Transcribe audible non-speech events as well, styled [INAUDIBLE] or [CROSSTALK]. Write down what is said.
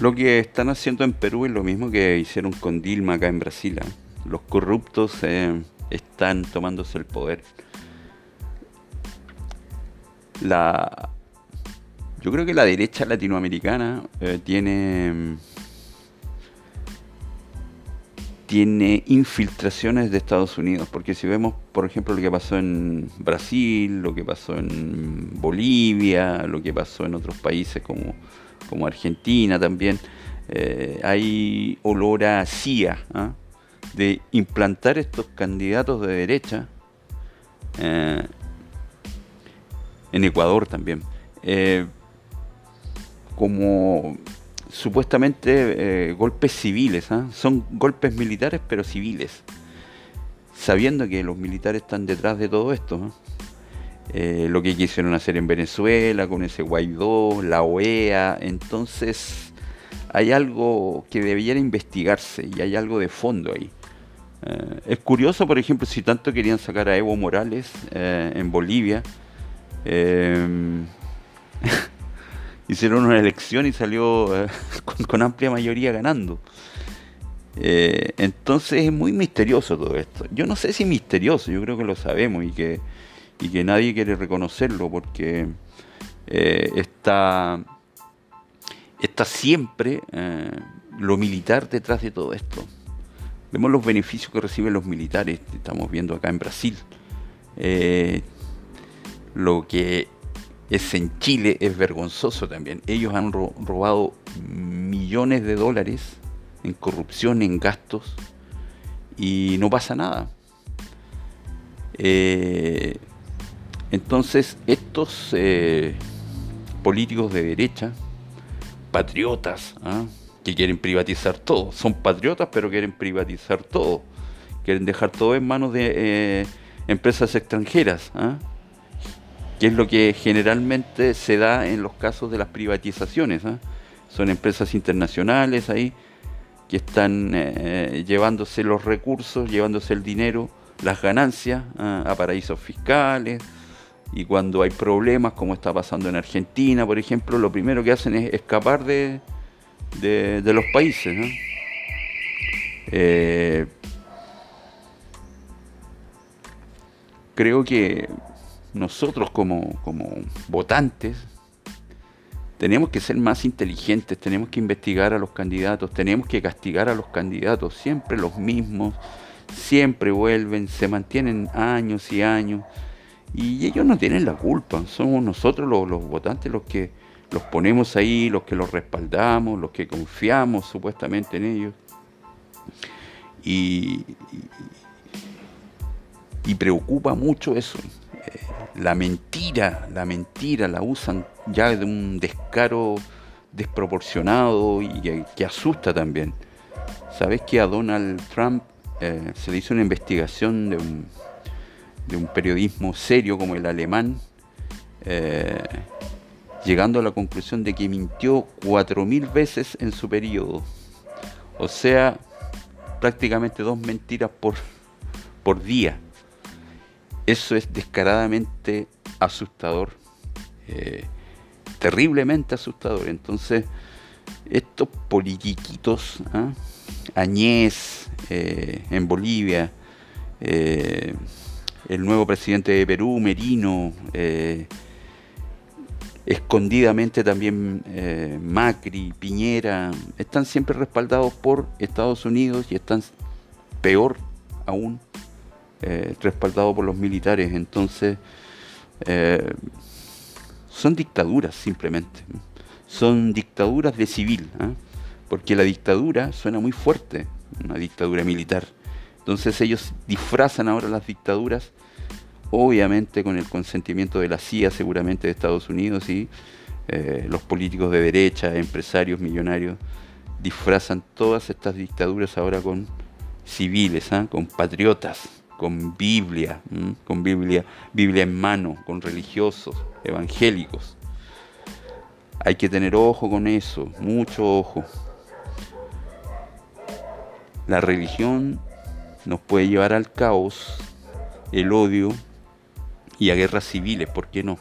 Lo que están haciendo en Perú es lo mismo que hicieron con Dilma acá en Brasil. ¿ah? Los corruptos eh, están tomándose el poder. La, yo creo que la derecha latinoamericana eh, tiene tiene infiltraciones de Estados Unidos, porque si vemos, por ejemplo, lo que pasó en Brasil, lo que pasó en Bolivia, lo que pasó en otros países como, como Argentina también, eh, hay olor a CIA, ¿ah? de implantar estos candidatos de derecha eh, en Ecuador también, eh, como supuestamente golpes civiles, ¿ah? son golpes militares pero civiles, sabiendo que los militares están detrás de todo esto. Eh, lo que quisieron hacer en Venezuela con ese Guaidó, la OEA. Entonces hay algo que debiera investigarse y hay algo de fondo ahí. Eh, es curioso, por ejemplo, si tanto querían sacar a Evo Morales eh, en Bolivia, hicieron una elección y salió [LAUGHS] con, amplia mayoría ganando. entonces es muy misterioso todo esto. Yo no sé si misterioso, yo creo que lo sabemos y que y que nadie quiere reconocerlo porque eh, está, está siempre eh, lo militar detrás de todo esto. Vemos los beneficios que reciben los militares, estamos viendo acá en Brasil. Eh, lo que es en Chile es vergonzoso también. Ellos han robado millones de dólares en corrupción, en gastos, y no pasa nada. Eh, entonces, estos eh, políticos de derecha, patriotas, ¿ah? que quieren privatizar todo, son patriotas pero quieren privatizar todo, quieren dejar todo en manos de eh, empresas extranjeras, ¿ah? Que es lo que generalmente se da en los casos de las privatizaciones. ¿ah? Son empresas internacionales ahí que están eh, llevándose los recursos, llevándose el dinero, las ganancias a paraísos fiscales y cuando hay problemas, como está pasando en Argentina, por ejemplo, lo primero que hacen es escapar de, de, los países. Eh, creo que nosotros como, como votantes tenemos que ser más inteligentes, tenemos que investigar a los candidatos, tenemos que castigar a los candidatos, siempre los mismos, siempre vuelven, se mantienen años y años y ellos no tienen la culpa, somos nosotros los, votantes los que los ponemos ahí, los que los respaldamos, los que confiamos supuestamente en ellos. Y, preocupa mucho eso. Eh, la mentira, la mentira la usan ya de un descaro desproporcionado y que, asusta también. ¿Sabes que a Donald Trump eh, se le hizo una investigación de un, de un periodismo serio como el alemán, eh, llegando a la conclusión de que mintió 4.000 veces en su periodo. O sea, prácticamente dos mentiras por, por día. Eso es descaradamente asustador, eh, terriblemente asustador. Entonces, estos politiquitos, ¿ah? Añez eh, en Bolivia, el nuevo presidente de Perú, Merino, eh, escondidamente también eh, Macri, Piñera, están siempre respaldados por Estados Unidos y están peor aún eh, respaldados por los militares. Entonces, son dictaduras simplemente, son dictaduras de civil, ¿ah? porque la dictadura suena muy fuerte, una dictadura militar entonces ellos disfrazan ahora las dictaduras, obviamente con el consentimiento de la CIA, seguramente de Estados Unidos, y eh, los políticos de derecha, empresarios, millonarios, disfrazan todas estas dictaduras ahora con civiles, ¿ah? con patriotas, con Biblia, con Biblia, Biblia en mano, con religiosos, evangélicos. Hay que tener ojo con eso, mucho ojo. La religión nos puede llevar al caos, el odio y a guerras civiles, ¿por qué no?